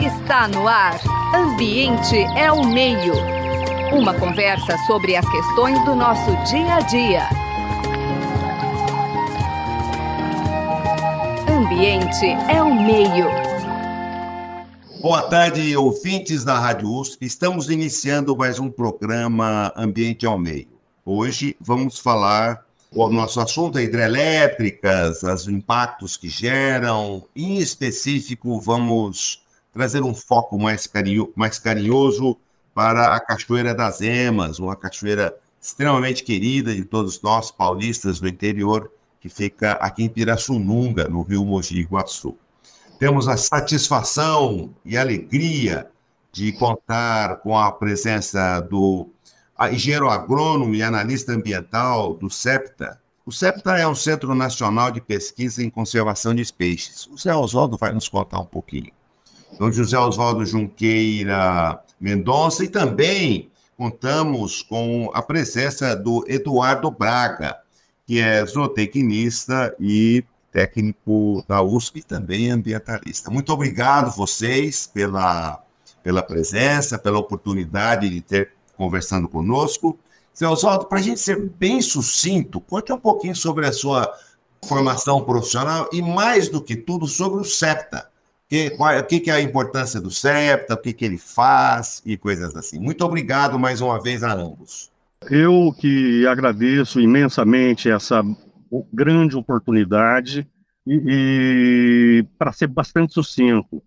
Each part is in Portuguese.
Está no ar. Ambiente é o meio. Uma conversa sobre as questões do nosso dia a dia. Ambiente é o meio. Boa tarde, ouvintes da Rádio USP. Estamos iniciando mais um programa Ambiente ao Meio. Hoje vamos falar o nosso assunto é hidrelétricas, os impactos que geram. Em específico, vamos trazer um foco mais, carinho, mais carinhoso para a Cachoeira das Emas, uma cachoeira extremamente querida de todos nós, paulistas do interior, que fica aqui em Pirassununga, no rio Mogi Guaçu. Temos a satisfação e alegria de contar com a presença do engenheiro agrônomo e analista ambiental do CEPTA. O CEPTA é um Centro Nacional de Pesquisa em Conservação de Peixes. O Zé Oswaldo vai nos contar um pouquinho. Então, José Oswaldo Junqueira Mendonça e também contamos com a presença do Eduardo Braga, que é zootecnista e técnico da USP e também ambientalista. Muito obrigado vocês pela, pela presença, pela oportunidade de ter conversando conosco. Seu Oswaldo, para a gente ser bem sucinto, conte um pouquinho sobre a sua formação profissional e, mais do que tudo, sobre o SEPTA. Que, qual, o que, que é a importância do SEPTA, o que, que ele faz e coisas assim. Muito obrigado mais uma vez a ambos. Eu que agradeço imensamente essa grande oportunidade e, e para ser bastante sucinto,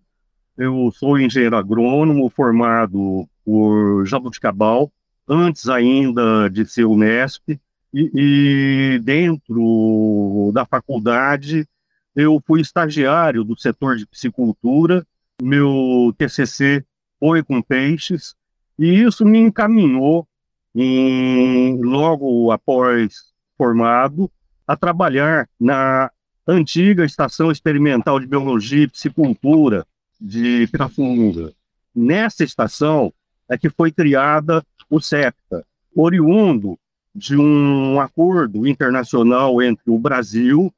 eu sou engenheiro agrônomo formado por Jabuticabal, antes ainda de ser Unesp, e, e dentro da faculdade eu fui estagiário do setor de piscicultura, meu TCC foi com peixes, e isso me encaminhou, em, logo após formado, a trabalhar na antiga Estação Experimental de Biologia e Piscicultura de Pirassununga. Nessa estação, é que foi criada o CEPTA, oriundo de um acordo internacional entre o Brasil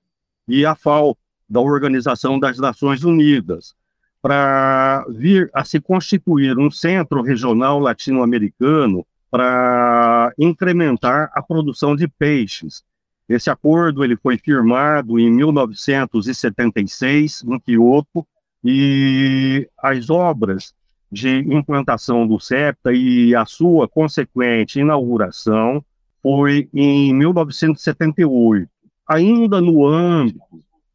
e a FAO, da Organização das Nações Unidas, para vir a se constituir um centro regional latino-americano para incrementar a produção de peixes. Esse acordo ele foi firmado em 1976 em Kyoto e as obras de implantação do SEPTA e a sua consequente inauguração foi em 1978, ainda no âmbito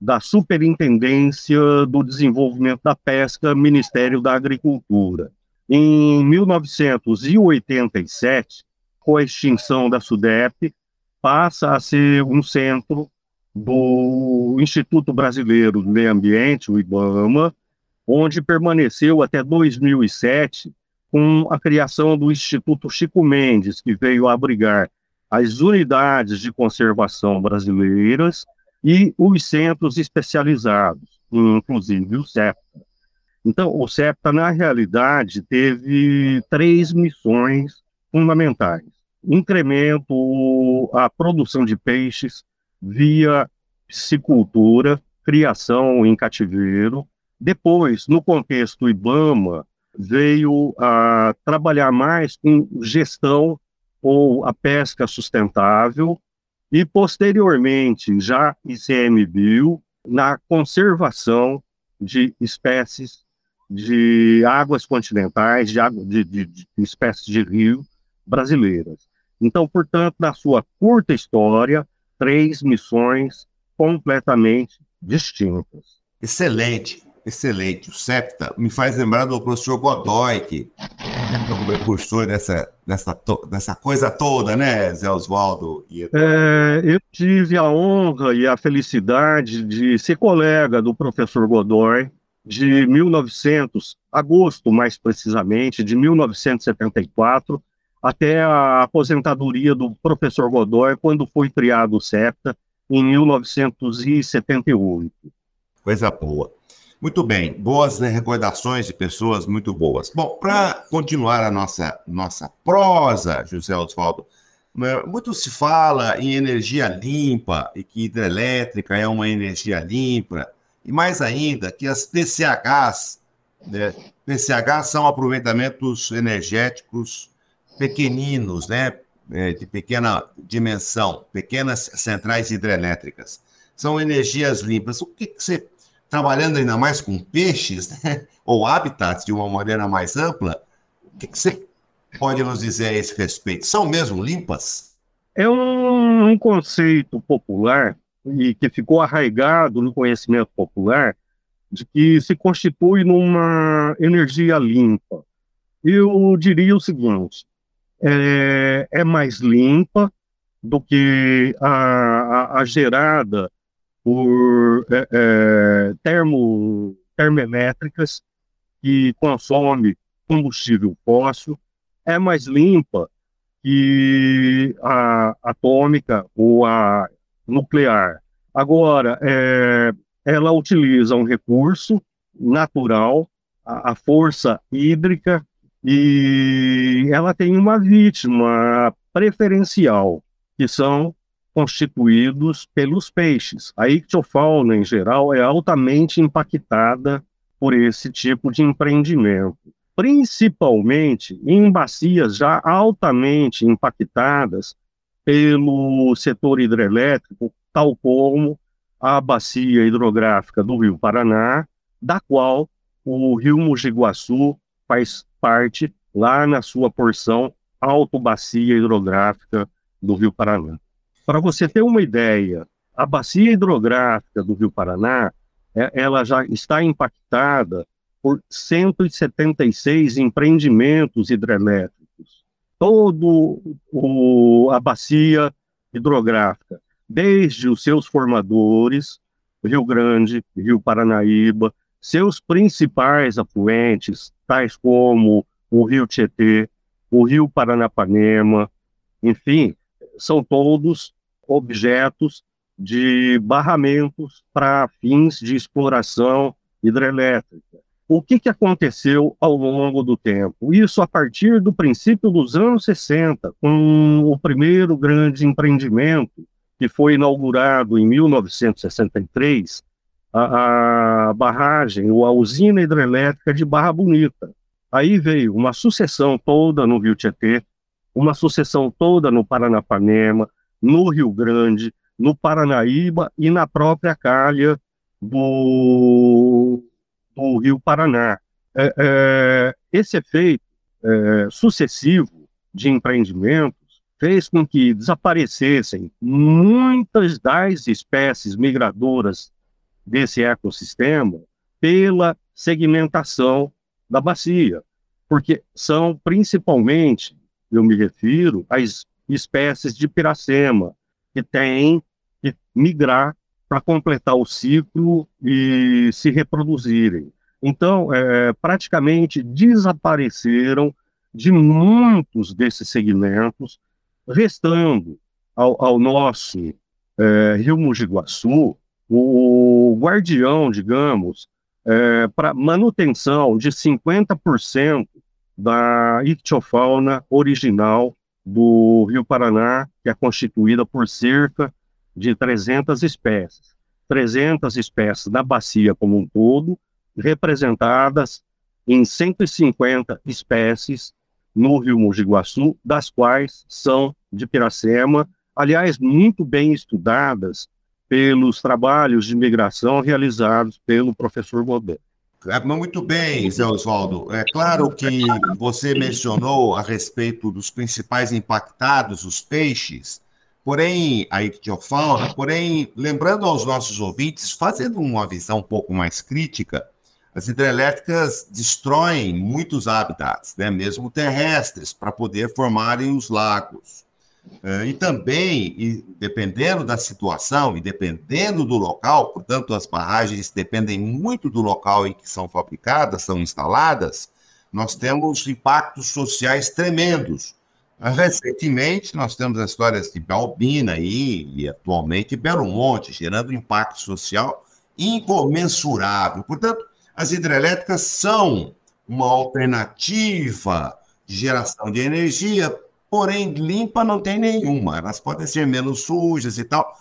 da Superintendência do Desenvolvimento da Pesca, Ministério da Agricultura. Em 1987, com a extinção da SUDEP, passa a ser um centro do Instituto Brasileiro do Meio Ambiente, o IBAMA, onde permaneceu até 2007 com a criação do Instituto Chico Mendes, que veio abrigar as unidades de conservação brasileiras e os centros especializados, inclusive o CEPTA. Então, o CEPTA, na realidade, teve três missões fundamentais. Incremento a produção de peixes via piscicultura, criação em cativeiro, depois, no contexto IBAMA, veio a trabalhar mais com gestão ou a pesca sustentável e, posteriormente, já ICMBio, na conservação de espécies de águas continentais, de, de, de, de espécies de rio brasileiras. Então, portanto, na sua curta história, três missões completamente distintas. Excelente. Excelente. O SEPTA me faz lembrar do professor Godoy, que é o precursor dessa, dessa, dessa coisa toda, né, Zé Oswaldo? É, eu tive a honra e a felicidade de ser colega do professor Godoy de 1900, agosto mais precisamente, de 1974, até a aposentadoria do professor Godoy, quando foi criado o SEPTA, em 1978. Coisa boa. Muito bem, boas né, recordações de pessoas muito boas. Bom, para continuar a nossa, nossa prosa, José Oswaldo, né, muito se fala em energia limpa e que hidrelétrica é uma energia limpa, e mais ainda que as TCHs né? São aproveitamentos energéticos pequeninos, né? É, de pequena dimensão, pequenas centrais hidrelétricas. São energias limpas. O que, que você, trabalhando ainda mais com peixes, né? ou habitats de uma maneira mais ampla, o que, você pode nos dizer a esse respeito? São mesmo limpas? É um, um conceito popular e que ficou arraigado no conhecimento popular de que se constitui numa energia limpa. Eu diria o seguinte: é, é mais limpa do que a, a, a gerada por é, é, termo, termoelétricas que consome combustível fóssil, é mais limpa que a atômica ou a nuclear. Agora, é, ela utiliza um recurso natural, a, a força hídrica, e ela tem uma vítima preferencial, que são constituídos pelos peixes. A ictiofauna, em geral, é altamente impactada por esse tipo de empreendimento, principalmente em bacias já altamente impactadas pelo setor hidrelétrico, tal como a bacia hidrográfica do Rio Paraná, da qual o Rio Mojiguaçu faz parte lá na sua porção autobacia hidrográfica do Rio Paraná. Para você ter uma ideia, a bacia hidrográfica do Rio Paraná, é, ela já está impactada por 176 empreendimentos hidrelétricos. Todo o, a bacia hidrográfica desde os seus formadores, Rio Grande, Rio Paranaíba, seus principais afluentes, tais como o Rio Tietê, o Rio Paranapanema, enfim, são todos objetos de barramentos para fins de exploração hidrelétrica. O que, que aconteceu ao longo do tempo? Isso a partir do princípio dos anos 60, com o primeiro grande empreendimento que foi inaugurado em 1963, a, a barragem, ou a usina hidrelétrica de Barra Bonita. Aí veio uma sucessão toda no Rio Tietê, uma sucessão toda no Paranapanema, no Rio Grande, no Paranaíba e na própria calha do, do Rio Paraná. É, é, esse efeito é, sucessivo de empreendimento fez com que desaparecessem muitas das espécies migradoras desse ecossistema pela segmentação da bacia, porque são principalmente, eu me refiro, às espécies de piracema, que têm que migrar para completar o ciclo e se reproduzirem. Então, é, praticamente desapareceram de muitos desses segmentos restando ao, ao nosso é, Rio Mojiguaçu o guardião, digamos, é, para manutenção de 50% da ictiofauna original do Rio Paraná, que é constituída por cerca de 300 espécies. 300 espécies da bacia como um todo, representadas em 150 espécies no Rio Mojiguaçu, das quais são de Piracema, aliás, muito bem estudadas pelos trabalhos de migração realizados pelo professor Godet. É, muito bem, Zé Oswaldo. É claro que você mencionou a respeito dos principais impactados, os peixes, porém, a ictiofauna, porém, lembrando aos nossos ouvintes, fazendo uma visão um pouco mais crítica, as hidrelétricas destroem muitos habitats, né, mesmo terrestres, para poder formarem os lagos. Uh, e também, dependendo da situação e dependendo do local, portanto, as barragens dependem muito do local em que são fabricadas, são instaladas, nós temos impactos sociais tremendos. Recentemente, nós temos as histórias de Balbina e, e atualmente Belo Monte, gerando impacto social incomensurável. Portanto, as hidrelétricas são uma alternativa de geração de energia, porém limpa não tem nenhuma. Elas podem ser menos sujas e tal,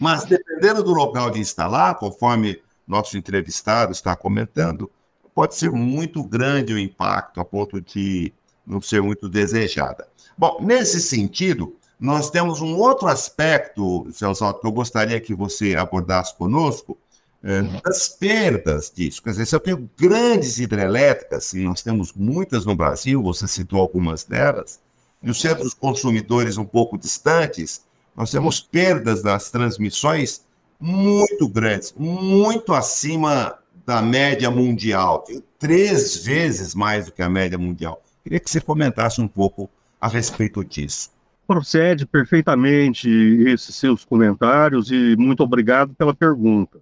mas dependendo do local de instalar, conforme nosso entrevistado está comentando, pode ser muito grande o impacto, a ponto de não ser muito desejada. Bom, nesse sentido, nós temos um outro aspecto, Celso, que eu gostaria que você abordasse conosco, é, das perdas disso. Quer dizer, se eu tenho grandes hidrelétricas, e nós temos muitas no Brasil, você citou algumas delas, e os centros consumidores um pouco distantes, nós temos perdas das transmissões muito grandes, muito acima da média mundial, três vezes mais do que a média mundial. Queria que você comentasse um pouco a respeito disso. Procede perfeitamente esses seus comentários e muito obrigado pela pergunta.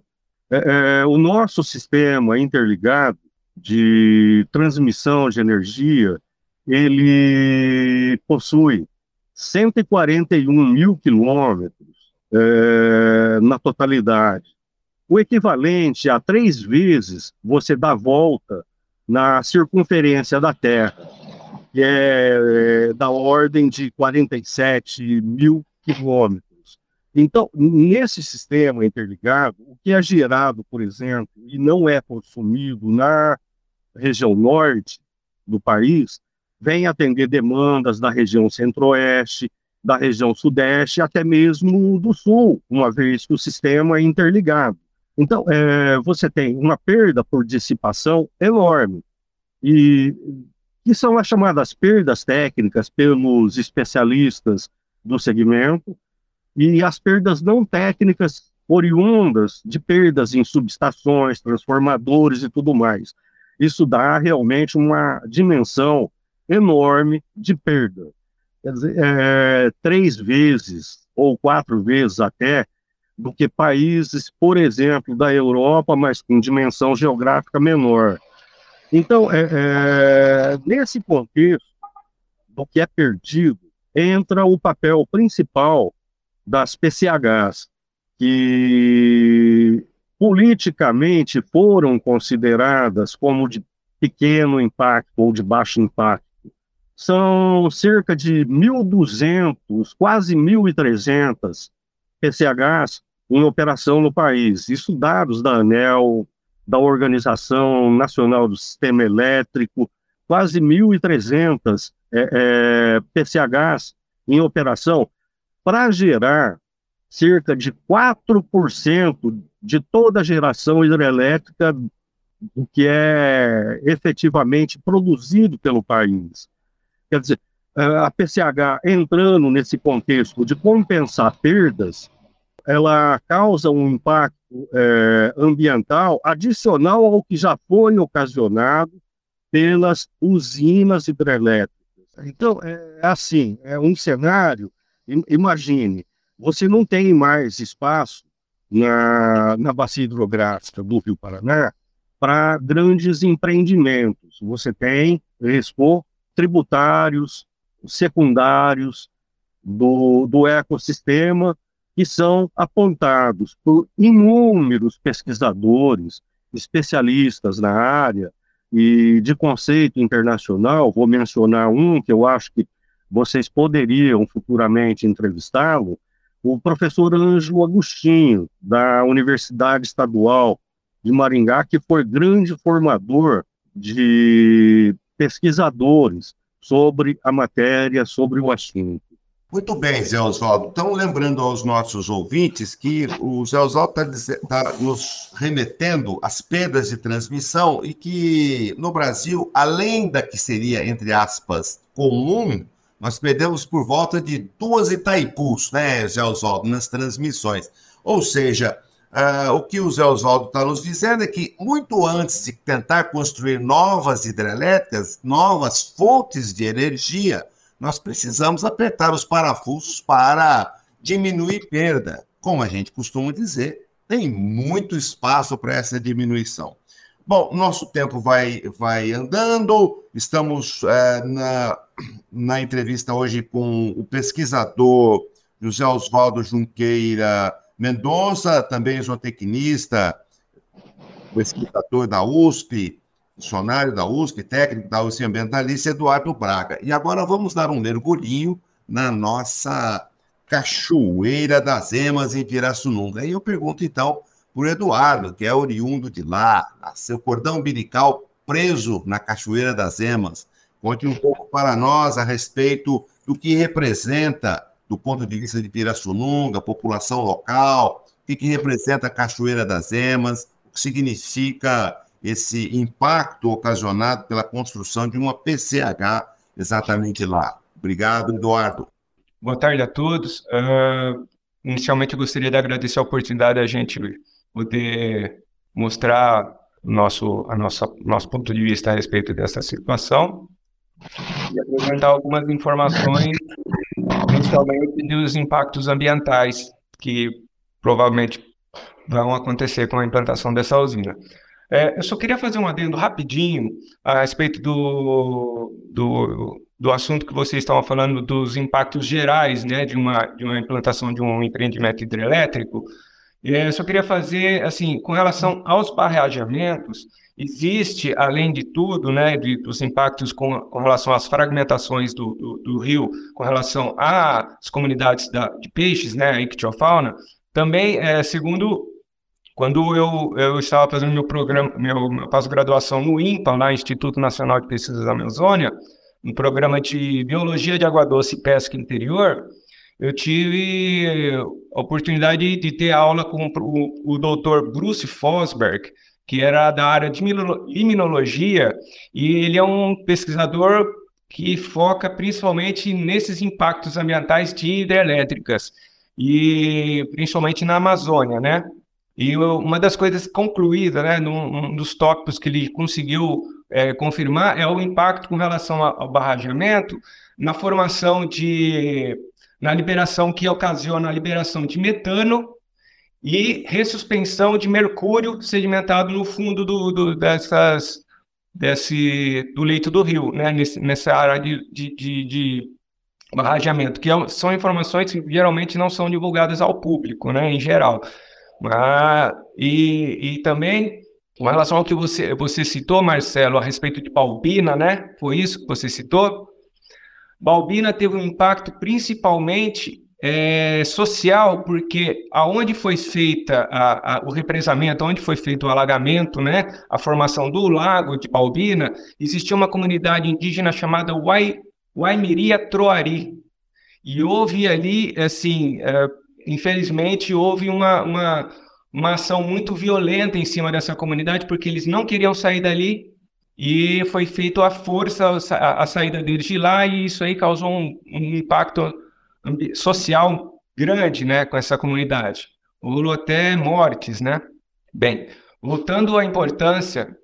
É, é, o nosso sistema interligado de transmissão de energia, ele possui 141 mil quilômetros é, na totalidade. O equivalente a três vezes você dá volta na circunferência da Terra, que é, é da ordem de 47 mil quilômetros. Então, nesse sistema interligado, o que é gerado, por exemplo, e não é consumido na região norte do país, vem atender demandas da região centro-oeste, da região sudeste, até mesmo do sul, uma vez que o sistema é interligado. Então, é, você tem uma perda por dissipação enorme, e que são as chamadas perdas técnicas pelos especialistas do segmento, e as perdas não técnicas oriundas de perdas em subestações, transformadores e tudo mais. Isso dá realmente uma dimensão enorme de perda. Quer dizer, é, três vezes ou quatro vezes até do que países, por exemplo, da Europa, mas com dimensão geográfica menor. Então, é, é, nesse contexto do que é perdido, entra o papel principal das PCHs, que politicamente foram consideradas como de pequeno impacto ou de baixo impacto. São cerca de 1.200, quase 1.300 PCHs em operação no país. Isso dados da ANEL, da Organização Nacional do Sistema Elétrico, quase 1.300 é, é, PCHs em operação para gerar cerca de 4% de toda a geração hidrelétrica que é efetivamente produzido pelo país. Quer dizer, a PCH entrando nesse contexto de compensar perdas, ela causa um impacto é, ambiental adicional ao que já foi ocasionado pelas usinas hidrelétricas. Então, é assim, é um cenário Imagine, você não tem mais espaço na, na bacia hidrográfica do Rio Paraná para grandes empreendimentos. Você tem expor tributários secundários do, do ecossistema que são apontados por inúmeros pesquisadores, especialistas na área e de conceito internacional. Vou mencionar um que eu acho que vocês poderiam futuramente entrevistá-lo, o professor Ângelo Agostinho, da Universidade Estadual de Maringá, que foi grande formador de pesquisadores sobre a matéria, sobre o assunto. Muito bem, Zé Oswaldo. Então, lembrando aos nossos ouvintes que o Zé Oswaldo está tá nos remetendo às perdas de transmissão e que no Brasil, além da que seria, entre aspas, comum, nós perdemos por volta de duas Itaipus, né, Zé Oswaldo, nas transmissões. Ou seja, uh, o que o Zé Oswaldo está nos dizendo é que, muito antes de tentar construir novas hidrelétricas, novas fontes de energia, nós precisamos apertar os parafusos para diminuir perda. Como a gente costuma dizer, tem muito espaço para essa diminuição. Bom, nosso tempo vai, vai andando, estamos é, na, na entrevista hoje com o pesquisador José Oswaldo Junqueira Mendonça, também zootecnista, pesquisador da USP, funcionário da USP, técnico da USP ambientalista, Eduardo Braga. E agora vamos dar um mergulhinho na nossa Cachoeira das Emas em Pirassununga. E eu pergunto, então, por Eduardo, que é oriundo de lá, seu cordão umbilical preso na Cachoeira das Emas. Conte um pouco para nós a respeito do que representa, do ponto de vista de Pirassununga, população local, o que, que representa a Cachoeira das Emas, o que significa esse impacto ocasionado pela construção de uma PCH exatamente lá. Obrigado, Eduardo. Boa tarde a todos. Uh, inicialmente, eu gostaria de agradecer a oportunidade de a gente poder mostrar nosso, a nossa, nosso ponto de vista a respeito dessa situação e apresentar algumas informações, principalmente dos impactos ambientais que provavelmente vão acontecer com a implantação dessa usina. É, eu só queria fazer um adendo rapidinho a respeito do, do, do assunto que vocês estavam falando dos impactos gerais né, de, uma, de uma implantação de um empreendimento hidrelétrico. É, eu só queria fazer, assim, com relação aos barragamentos, existe, além de tudo, né, de, dos impactos com, com, relação às fragmentações do, do, do, rio, com relação às comunidades da, de peixes, né, a ictiofauna, também, é, segundo, quando eu, eu estava fazendo meu programa, meu, minha pós-graduação no INPA, lá Instituto Nacional de Pesquisas da Amazônia, no programa de Biologia de Água Doce e Pesca Interior, eu tive a oportunidade de ter aula com o, o doutor Bruce Fosberg, que era da área de imunologia, e ele é um pesquisador que foca principalmente nesses impactos ambientais de hidrelétricas, e principalmente na Amazônia, né? E uma das coisas concluídas, né, num, um dos tópicos que ele conseguiu é, confirmar é o impacto com relação ao barrageamento na formação de na liberação que ocasiona a liberação de metano e ressuspensão de mercúrio sedimentado no fundo do, do dessas, desse, do leito do rio, né, Nesse, nessa área de, de, de, de barrageamento, que é são informações que geralmente não são divulgadas ao público, né, em geral. Mas, e, e também, com relação ao que você, você citou, Marcelo, a respeito de Balbina, né, foi isso que você citou? Balbina teve um impacto principalmente é, social, porque aonde foi feita a, a, o represamento, onde foi feito o alagamento, né, a formação do lago de Balbina, existia uma comunidade indígena chamada Wai, Waimiria Troari. E houve ali, assim, é, infelizmente, houve uma, uma, uma ação muito violenta em cima dessa comunidade, porque eles não queriam sair dali e foi feito a força a, a saída deles de lá e isso aí causou um, um impacto social grande, né, com essa comunidade. Houve até mortes, né? Bem, voltando à importância,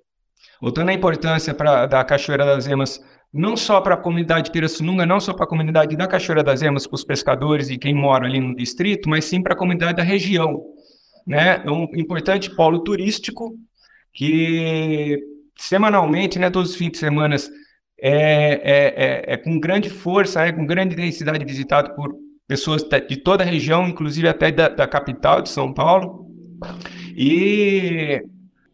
voltando à importância pra, da Cachoeira das Emas, não só para a comunidade de Pirassununga, não só para a comunidade da Cachoeira das Emas, para os pescadores e quem mora ali no distrito, mas sim para a comunidade da região. Né? É um importante polo turístico que semanalmente, né, todos os fins de semana, é, é, é, é, com grande força, é com grande intensidade visitado por pessoas de toda a região, inclusive até da, da capital de São Paulo. E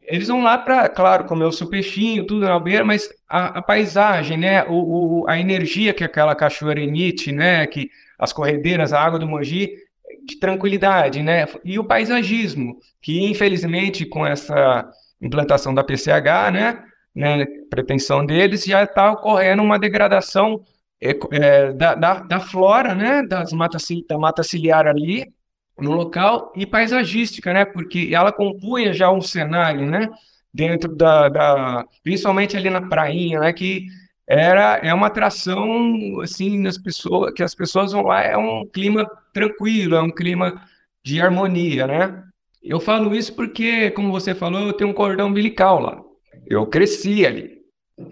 eles vão lá para, claro, comer o seu peixinho, tudo na beira, mas a, a paisagem, né, o, o, a energia que aquela cachoeira emite, né, que as corredeiras, a água do Mogi, de tranquilidade, né, e o paisagismo, que infelizmente com essa implantação da PCH, né, né pretensão deles, já está ocorrendo uma degradação é, é, da, da, da, flora, né, das matas, da mata ciliar ali, no local, e paisagística, né, porque ela compunha já um cenário, né, dentro da, da principalmente ali na prainha, né, que era é uma atração assim nas pessoas que as pessoas vão lá é um clima tranquilo é um clima de harmonia né eu falo isso porque, como você falou, eu tenho um cordão umbilical lá. Eu cresci ali,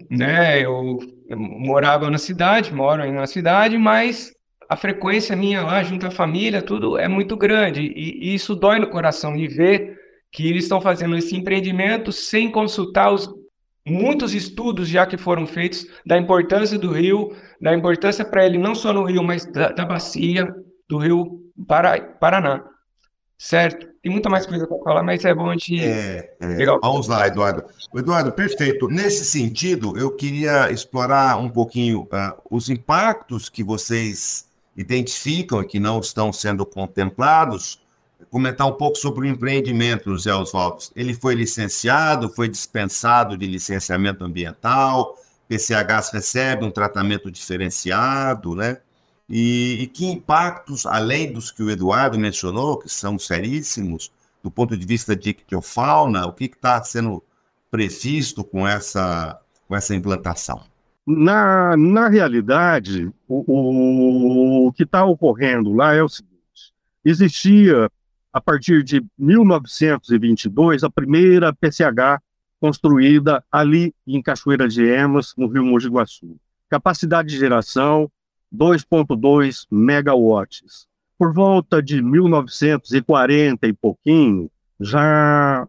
né? Eu, eu morava na cidade, moro aí na cidade, mas a frequência minha lá junto à família, tudo é muito grande. E, e isso dói no coração de ver que eles estão fazendo esse empreendimento sem consultar os muitos estudos já que foram feitos da importância do rio, da importância para ele não só no rio, mas da, da bacia do rio Paraná. Certo? Tem muita mais coisa para falar, mas é bom a gente. É, é. Vamos lá, Eduardo. Eduardo, perfeito. Nesse sentido, eu queria explorar um pouquinho uh, os impactos que vocês identificam e que não estão sendo contemplados comentar um pouco sobre o empreendimento, Zé Oswaldo. Ele foi licenciado, foi dispensado de licenciamento ambiental, PCHs recebe um tratamento diferenciado, né? E, e, que impactos, além dos que o Eduardo mencionou, que são seríssimos, do ponto de vista de ictiofauna, o que está sendo previsto com essa, com essa implantação? Na, na realidade, o, o, o que está ocorrendo lá é o seguinte: existia, a partir de 1922, a primeira PCH construída ali em Cachoeira de Emas, no Rio Mogi Guaçu. Capacidade de geração 2.2 megawatts. Por volta de 1940 e pouquinho, já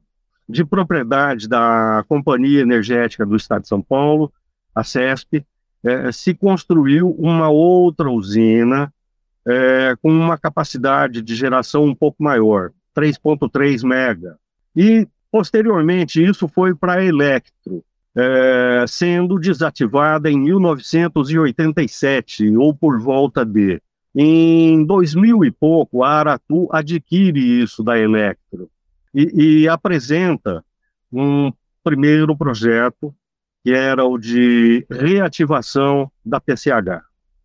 de propriedade da Companhia Energética do Estado de São Paulo, a CESP, é, se construiu uma outra usina é, com uma capacidade de geração um pouco maior, 3.3 mega. E, posteriormente, isso foi para a Electro, é, sendo desativada em 1987, ou por volta de. Em 2000 e pouco, a Aratu adquire isso da Electro e, e apresenta um primeiro projeto, que era o de reativação da PCH,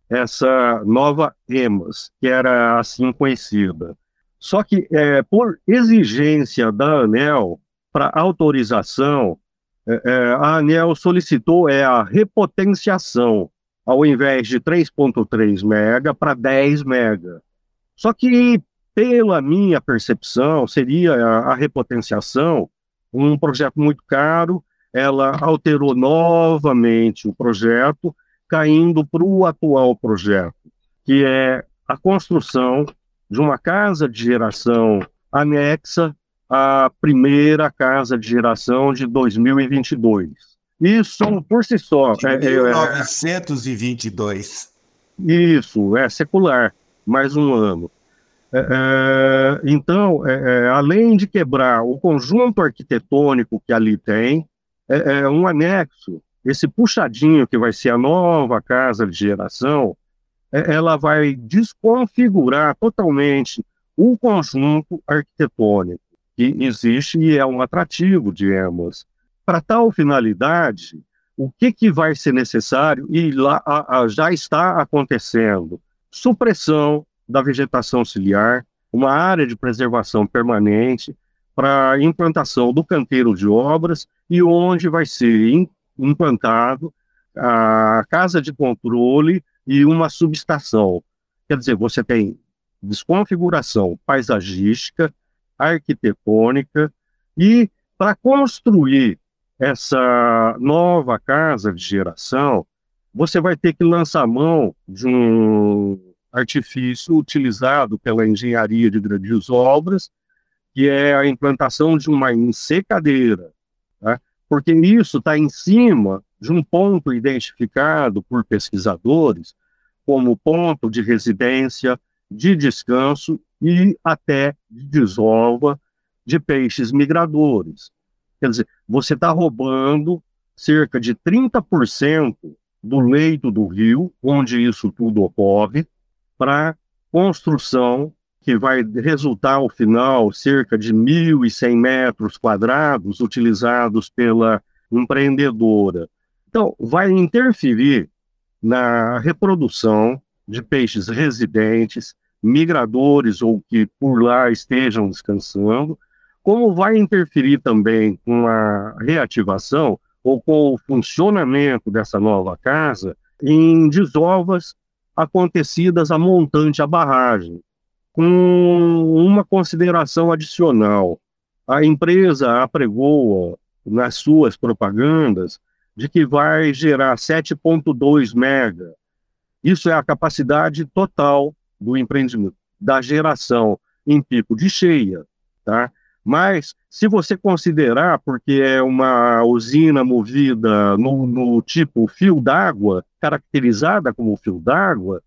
essa nova EMAS, que era assim conhecida. Só que, é, por exigência da ANEL para autorização, é, é, a ANEL solicitou é a repotenciação, ao invés de 3.3 mega para 10 mega. Só que, pela minha percepção, seria a, a repotenciação um projeto muito caro, ela alterou novamente o projeto, caindo para o atual projeto, que é a construção de uma casa de geração anexa a primeira casa de geração de 2022. Isso por si só. De 1922. É, é, isso, é secular, mais um ano. É, é, então, é, é, além de quebrar o conjunto arquitetônico que ali tem, é, um anexo, esse puxadinho que vai ser a nova casa de geração, ela vai desconfigurar totalmente o conjunto arquitetônico que existe e é um atrativo de. Para tal finalidade, o que, que vai ser necessário, e lá a, a, já está acontecendo, supressão da vegetação ciliar, uma área de preservação permanente para implantação do canteiro de obras e onde vai ser implantado a casa de controle e uma subestação. Quer dizer, você tem desconfiguração paisagística, arquitetônica e para construir essa nova casa de geração, você vai ter que lançar mão de um artifício utilizado pela engenharia de grandes obras, que é a implantação de uma ensecadeira, tá? porque isso está em cima de um ponto identificado por pesquisadores como ponto de residência, de descanso e até de desova de peixes migradores. Quer dizer, você está roubando cerca de 30% do leito do rio, onde isso tudo ocorre, para construção que vai resultar ao final cerca de 1.100 metros quadrados utilizados pela empreendedora. Então, vai interferir na reprodução de peixes residentes, migradores ou que por lá estejam descansando, como vai interferir também com a reativação ou com o funcionamento dessa nova casa em desovas acontecidas a montante a barragem. Com uma consideração adicional, a empresa apregoa nas suas propagandas de que vai gerar 7,2 mega. Isso é a capacidade total do empreendimento, da geração em pico de cheia, tá? Mas, se você considerar, porque é uma usina movida no, no tipo fio d'água, caracterizada como fio d'água,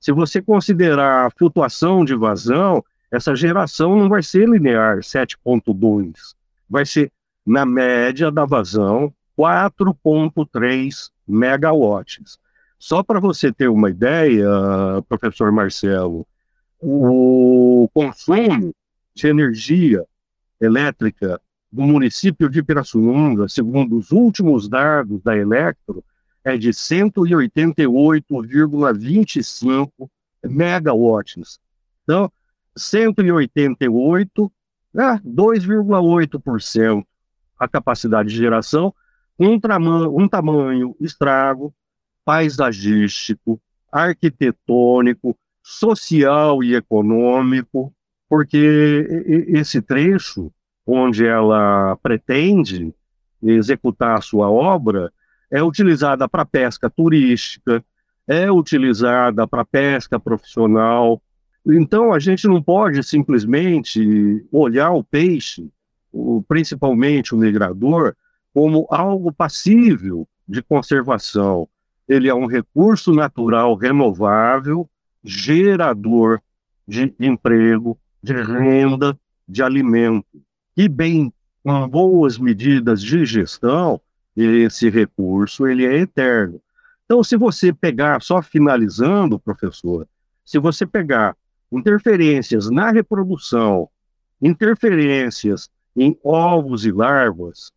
se você considerar a flutuação de vazão, essa geração não vai ser linear 7.2, vai ser, na média da vazão, 4.3 megawatts. Só para você ter uma ideia, professor Marcelo, o consumo de energia elétrica do município de Pirassununga, segundo os últimos dados da Electro, é de 188,25 megawatts. Então, 188, né, 2,8% a capacidade de geração, um, um tamanho estrago paisagístico, arquitetônico, social e econômico, porque esse trecho onde ela pretende executar a sua obra é utilizada para pesca turística, é utilizada para pesca profissional. Então a gente não pode simplesmente olhar o peixe, principalmente o migrador, como algo passível de conservação. Ele é um recurso natural renovável, gerador de emprego, de renda, de alimento. E bem, com boas medidas de gestão, esse recurso ele é eterno. Então, se você pegar, só finalizando, professor, se você pegar interferências na reprodução, interferências em ovos e larvas,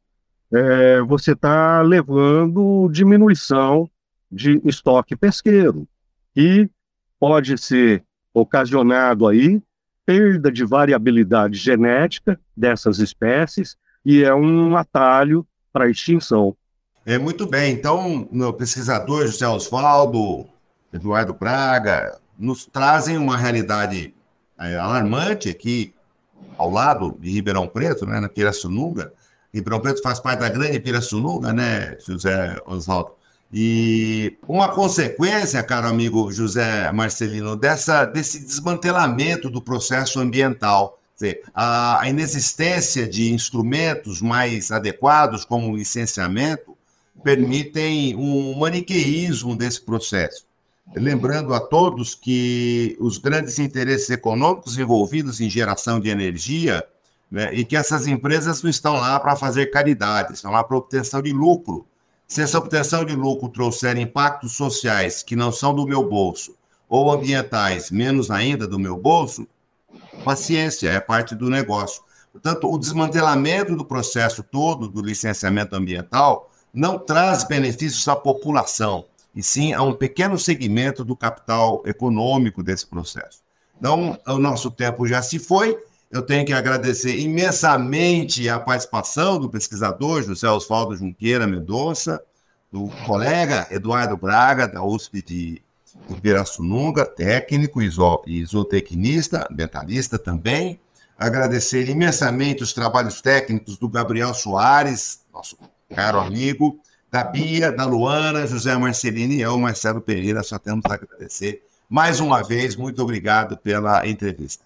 é, você está levando diminuição de estoque pesqueiro, e pode ser ocasionado aí perda de variabilidade genética dessas espécies e é um atalho para a extinção. É muito bem. Então, meu pesquisador José Osvaldo, Eduardo Braga, nos trazem uma realidade é, alarmante aqui ao lado de Ribeirão Preto, né, na Pirassununga. Ribeirão Preto faz parte da grande Pirassununga, né, José Osvaldo? E uma consequência, caro amigo José Marcelino, dessa, desse desmantelamento do processo ambiental, a, a inexistência de instrumentos mais adequados, como o licenciamento, permitem um maniqueísmo desse processo. Lembrando a todos que os grandes interesses econômicos envolvidos em geração de energia, né, e que essas empresas não estão lá para fazer caridade, estão lá para obtenção de lucro. Se essa obtenção de lucro trouxer impactos sociais que não são do meu bolso, ou ambientais, menos ainda do meu bolso, paciência, é parte do negócio. Portanto, o desmantelamento do processo todo do licenciamento ambiental não traz benefícios à população, e sim a um pequeno segmento do capital econômico desse processo. Então, o nosso tempo já se foi. Eu tenho que agradecer imensamente a participação do pesquisador José Oswaldo Junqueira Mendonça, do colega Eduardo Braga, da USP de Pirassununga, técnico e zootecnista, ambientalista também. Agradecer imensamente os trabalhos técnicos do Gabriel Soares, nosso caro amigo, da Bia, da Luana, José Marcelino e eu, Marcelo Pereira. Só temos a agradecer mais uma vez. Muito obrigado pela entrevista.